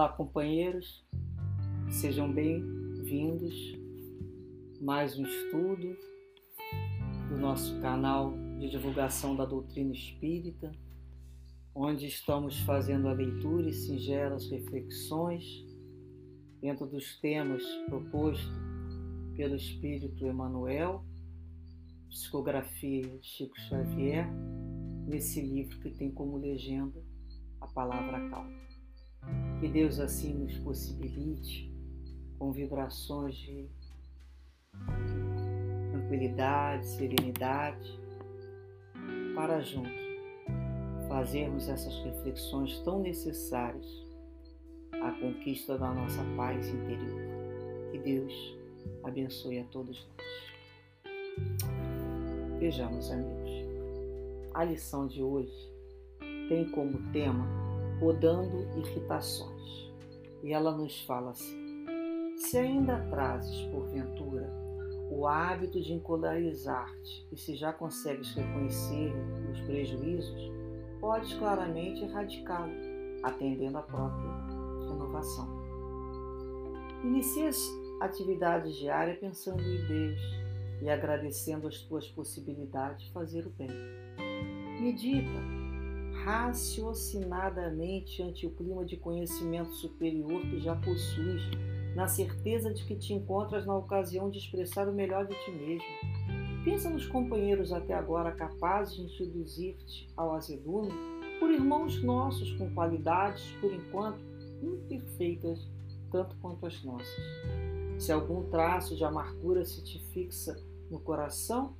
Olá, companheiros, sejam bem-vindos. Mais um estudo do nosso canal de divulgação da doutrina espírita, onde estamos fazendo a leitura e singelas reflexões dentro dos temas propostos pelo Espírito Emmanuel, psicografia de Chico Xavier, nesse livro que tem como legenda a palavra calma. Que Deus assim nos possibilite com vibrações de tranquilidade, serenidade, para juntos fazermos essas reflexões tão necessárias à conquista da nossa paz interior. Que Deus abençoe a todos nós. Vejamos, amigos, a lição de hoje tem como tema podando irritações. E ela nos fala assim: se ainda trazes, porventura, o hábito de encolarizar-te e se já consegues reconhecer os prejuízos, podes claramente erradicá-lo, atendendo à própria renovação. Inicie as atividades diárias pensando em Deus e agradecendo as tuas possibilidades de fazer o bem. Medita raciocinadamente ante o clima de conhecimento superior que já possuis, na certeza de que te encontras na ocasião de expressar o melhor de ti mesmo. Pensa nos companheiros até agora capazes de introduzir-te ao azedume, por irmãos nossos com qualidades, por enquanto, imperfeitas, tanto quanto as nossas. Se algum traço de amargura se te fixa no coração,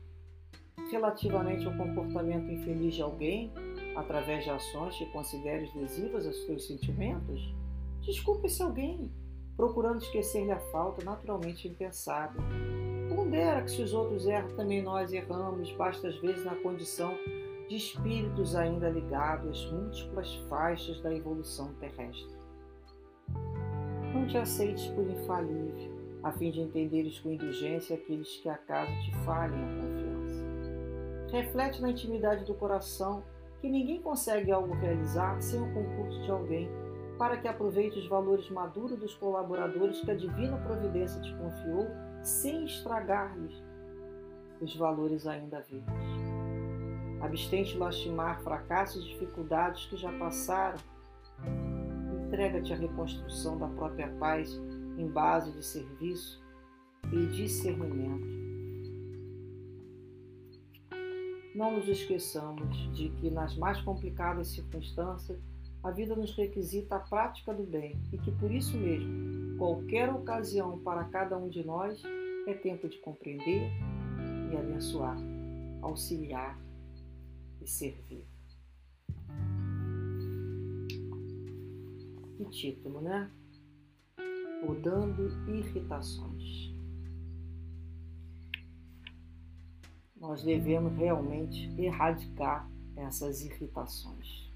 relativamente ao comportamento infeliz de alguém, através de ações que consideres lesivas aos teus sentimentos? Desculpe se alguém, procurando esquecer-lhe a falta naturalmente impensada. Pondera que se os outros erram, também nós erramos, basta às vezes na condição de espíritos ainda ligados às múltiplas faixas da evolução terrestre. Não te aceites por infalível, a fim de entenderes com indulgência aqueles que acaso te falhem a confiança. Reflete na intimidade do coração que ninguém consegue algo realizar sem o concurso de alguém, para que aproveite os valores maduros dos colaboradores que a divina providência te confiou, sem estragar-lhes os valores ainda verdes. Abstente lastimar fracassos e dificuldades que já passaram. Entrega-te à reconstrução da própria paz em base de serviço e discernimento Não nos esqueçamos de que, nas mais complicadas circunstâncias, a vida nos requisita a prática do bem e que, por isso mesmo, qualquer ocasião para cada um de nós é tempo de compreender e abençoar, auxiliar e servir. Que título, né? Podando irritações. Nós devemos realmente erradicar essas irritações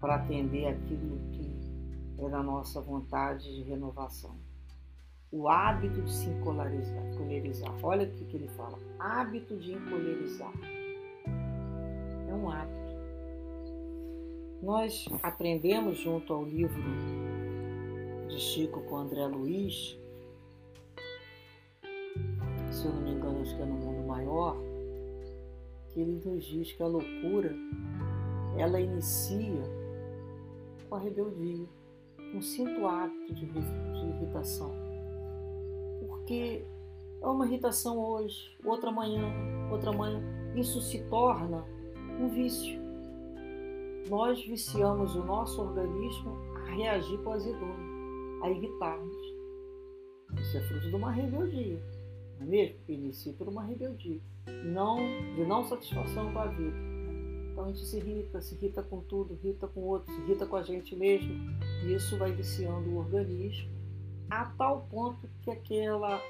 para atender aquilo que é da nossa vontade de renovação. O hábito de se encolerizar. Olha o que ele fala: hábito de encolerizar. É um hábito. Nós aprendemos junto ao livro de Chico com André Luiz, se eu não me engano, acho que é no mundo maior, que ele nos diz que a loucura ela inicia com a rebeldia, um simples hábito de, irritação. Porque é uma irritação hoje, outra manhã, outra manhã. Isso se torna um vício. Nós viciamos o nosso organismo a reagir com a irritar-nos. Isso é fruto de uma rebeldia mesmo? Inicia por uma rebeldia, não, de não satisfação com a vida. Então a gente se irrita, se irrita com tudo, irrita com o outro, se irrita com a gente mesmo. E isso vai viciando o organismo a tal ponto que aquela,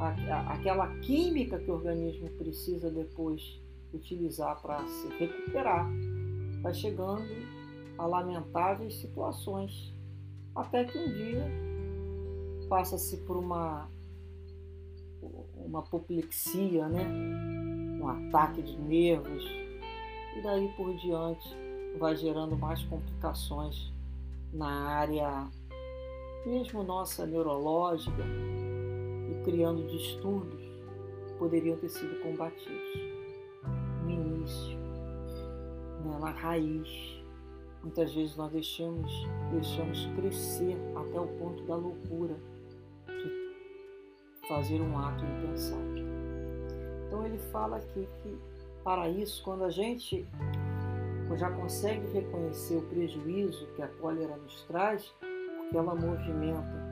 a, aquela química que o organismo precisa depois utilizar para se recuperar vai chegando a lamentáveis situações. Até que um dia passa-se por uma uma apoplexia, né? um ataque de nervos, e daí por diante vai gerando mais complicações na área mesmo nossa neurológica e criando distúrbios que poderiam ter sido combatidos no início, né, na raiz. Muitas vezes nós deixamos, deixamos crescer até o ponto da loucura de fazer um ato impensável. Então ele fala aqui que para isso, quando a gente já consegue reconhecer o prejuízo que a cólera nos traz, porque ela movimenta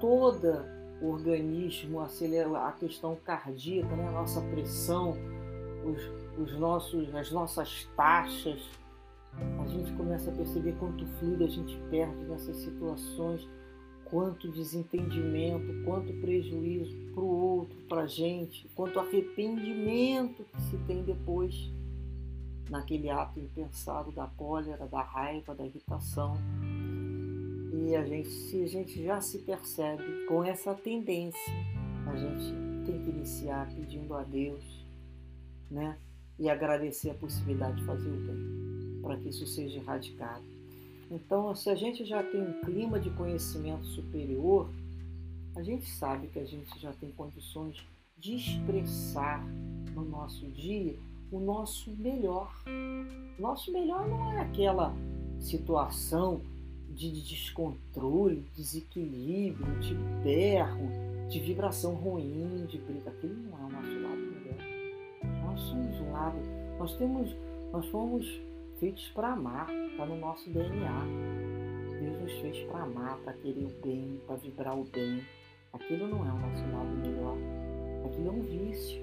todo o organismo, acelera a questão cardíaca, né? a nossa pressão, os, os nossos, as nossas taxas. A gente começa a perceber quanto fluido a gente perde nessas situações, quanto desentendimento, quanto prejuízo para o outro, para a gente, quanto arrependimento que se tem depois naquele ato impensado da cólera, da raiva, da irritação. E a gente, se a gente já se percebe com essa tendência, a gente tem que iniciar pedindo a Deus, né? E agradecer a possibilidade de fazer o bem, para que isso seja erradicado. Então, se a gente já tem um clima de conhecimento superior, a gente sabe que a gente já tem condições de expressar no nosso dia o nosso melhor. Nosso melhor não é aquela situação de descontrole, desequilíbrio, de berro, de vibração ruim, de briga. Aquilo não é o nosso lado melhor. Nós somos um lado, nós temos, nós fomos feitos para amar, está no nosso DNA. Deus nos fez para amar, para querer o bem, para vibrar o bem. Aquilo não é o nosso lado melhor. Aquilo é um vício.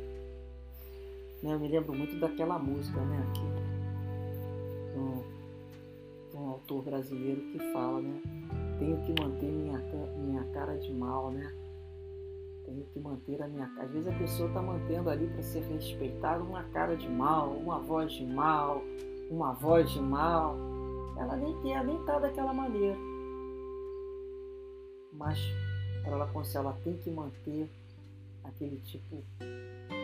Né? Eu me lembro muito daquela música, né? Aqui, um, um autor brasileiro que fala, né? Tenho que manter minha, minha cara de mal, né? Tenho que manter a minha cara. Às vezes a pessoa está mantendo ali para ser respeitada uma cara de mal, uma voz de mal, uma voz de mal. Ela nem quer, nem está daquela maneira. Mas para ela, ela tem que manter aquele tipo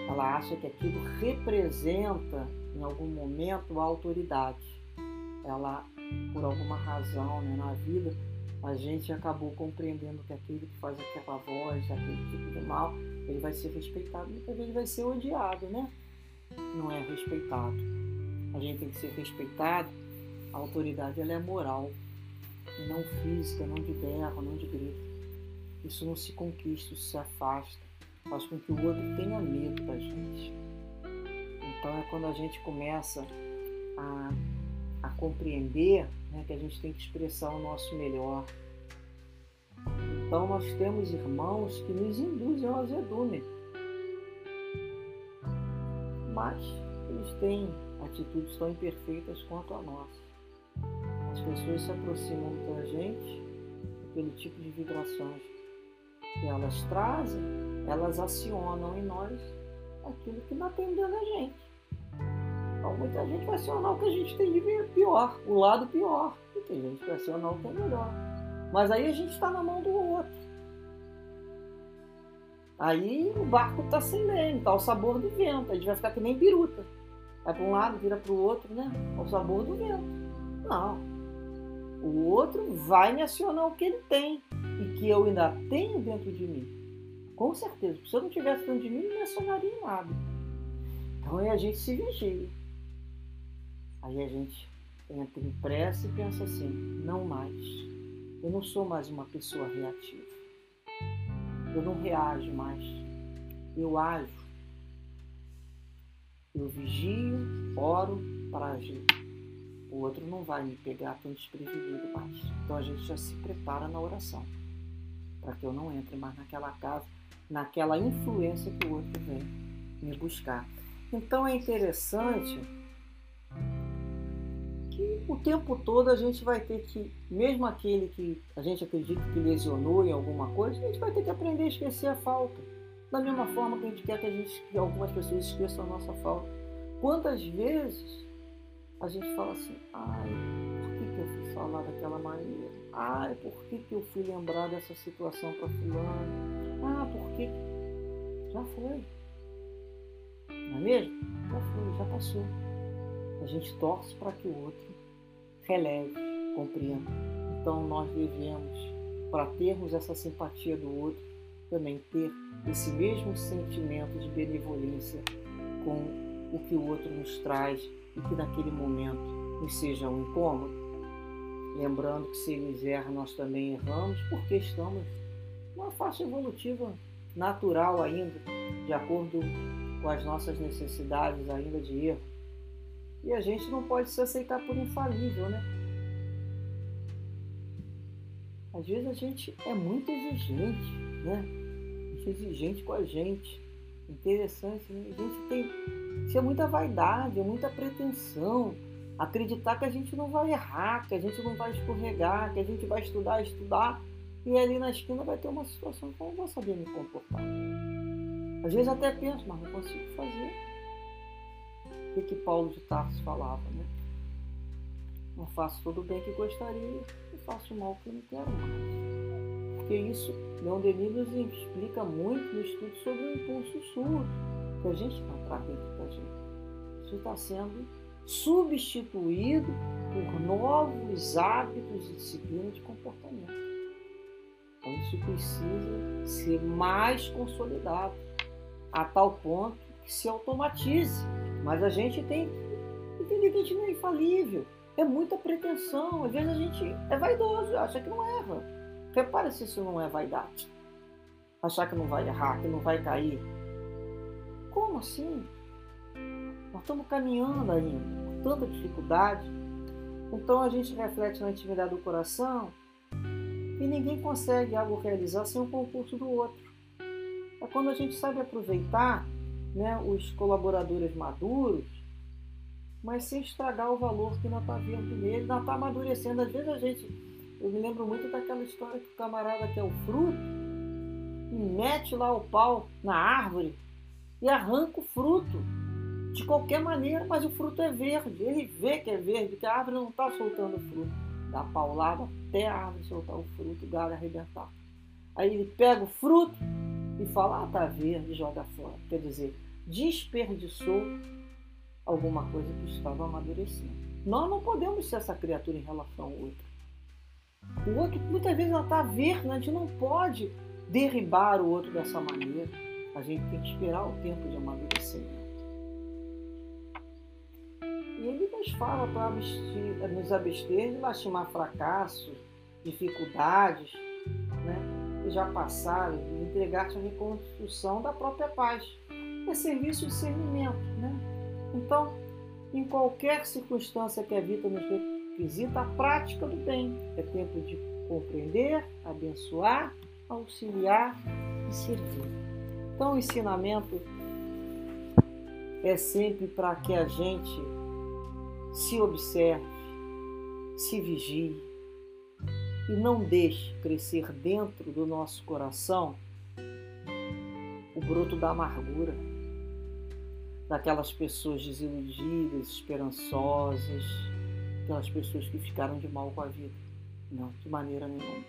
ela acha que aquilo representa, em algum momento, a autoridade. Ela, por alguma razão né, na vida, a gente acabou compreendendo que aquele que faz aquela voz, aquele tipo de mal, ele vai ser respeitado, muitas vezes vai ser odiado, né? Não é respeitado. A gente tem que ser respeitado. A autoridade ela é moral, não física, não de berro, não de grito. Isso não se conquista, isso se afasta faz com que o outro tenha medo da gente. Então é quando a gente começa a, a compreender né, que a gente tem que expressar o nosso melhor. Então nós temos irmãos que nos induzem ao azedume. Mas eles têm atitudes tão imperfeitas quanto a nossa. As pessoas se aproximam da gente pelo tipo de vibrações que elas trazem elas acionam em nós aquilo que não dentro da gente. Então muita gente vai acionar o que a gente tem de pior, o lado pior. E tem gente que vai acionar o que é melhor. Mas aí a gente está na mão do outro. Aí o barco está sem leme, está o sabor do vento. A gente vai ficar que nem biruta. Vai para um lado, vira para o outro, né? Ao sabor do vento. Não. O outro vai me acionar o que ele tem e que eu ainda tenho dentro de mim. Com certeza. Se eu não tivesse dentro de mim, não me acionaria em nada. Então aí a gente se vigia. Aí a gente entra em pressa e pensa assim: não mais. Eu não sou mais uma pessoa reativa. Eu não reajo mais. Eu ajo. Eu vigio, oro para agir. O outro não vai me pegar tão desprevenido mais. Então a gente já se prepara na oração. Para que eu não entre mais naquela casa naquela influência que o outro vem me buscar. Então é interessante que o tempo todo a gente vai ter que, mesmo aquele que a gente acredita que lesionou em alguma coisa, a gente vai ter que aprender a esquecer a falta. Da mesma forma que a gente quer que, a gente, que algumas pessoas esqueçam a nossa falta. Quantas vezes a gente fala assim, ai, por que, que eu fui falar daquela maneira? Ai, por que, que eu fui lembrar dessa situação para fulano? Ah, porque já foi. Não é mesmo? Já foi, já passou. A gente torce para que o outro releve, compreenda. Então nós devemos, para termos essa simpatia do outro, também ter esse mesmo sentimento de benevolência com o que o outro nos traz e que naquele momento nos seja um incômodo. Lembrando que se eles erram, nós também erramos, porque estamos numa faixa evolutiva natural ainda, de acordo com as nossas necessidades ainda de erro. E a gente não pode se aceitar por infalível, né? Às vezes a gente é muito exigente, né? Muito exigente com a gente. Interessante, né? A gente tem. Isso é muita vaidade, é muita pretensão. Acreditar que a gente não vai errar, que a gente não vai escorregar, que a gente vai estudar, estudar, e ali na esquina vai ter uma situação que eu não vou saber me comportar. Às vezes até penso, mas não consigo fazer. O que, que Paulo de Tarso falava, né? Não faço todo o bem que gostaria e faço mal que não quero mais. Porque isso, Leon Denis nos explica muito no estudo sobre o impulso surdo que a gente encontrar dentro da gente. Isso está sendo substituído por novos hábitos e disciplina de comportamento. Então isso precisa ser mais consolidado a tal ponto que se automatize. Mas a gente tem que entender que a gente não é infalível. É muita pretensão. Às vezes a gente é vaidoso, acha que não erra. Repare se isso não é vaidade. Achar que não vai errar, que não vai cair. Como assim? Nós estamos caminhando ainda, com tanta dificuldade. Então a gente reflete na intimidade do coração e ninguém consegue algo realizar sem o concurso do outro. É quando a gente sabe aproveitar né, os colaboradores maduros, mas sem estragar o valor que não está vindo nele, não está amadurecendo. Às vezes a gente, eu me lembro muito daquela história que o camarada quer o fruto e mete lá o pau na árvore e arranca o fruto de qualquer maneira, mas o fruto é verde. Ele vê que é verde, que a árvore não está soltando fruto. Dá paulada até a árvore soltar o fruto, o galho arrebentar. Aí ele pega o fruto e fala, ah, tá verde, joga fora. Quer dizer, desperdiçou alguma coisa que estava amadurecendo. Nós não podemos ser essa criatura em relação ao outro. O outro, muitas vezes, ela está verde, né? a gente não pode derribar o outro dessa maneira. A gente tem que esperar o tempo de amadurecimento. E ele nos fala para nos abster de lastimar fracassos, dificuldades, né? que já passaram e entregar-te à reconstrução da própria paz. É serviço de discernimento. Né? Então, em qualquer circunstância que a vida nos requisita, a prática do bem é tempo de compreender, abençoar, auxiliar e servir. Então, o ensinamento é sempre para que a gente se observe, se vigie, e não deixe crescer dentro do nosso coração o broto da amargura, daquelas pessoas desiludidas, esperançosas, aquelas pessoas que ficaram de mal com a vida. Não, de maneira nenhuma.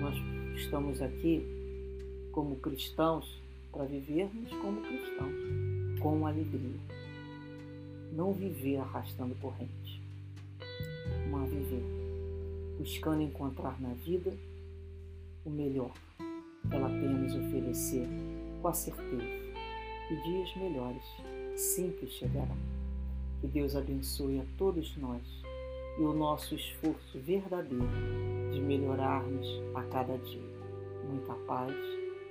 Nós estamos aqui como cristãos para vivermos como cristãos, com alegria. Não viver arrastando corrente, mas viver buscando encontrar na vida o melhor que ela tem a nos oferecer, com a certeza que dias melhores sempre chegarão. Que Deus abençoe a todos nós e o nosso esforço verdadeiro de melhorarmos a cada dia. Muita paz,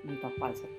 muita paz a todos.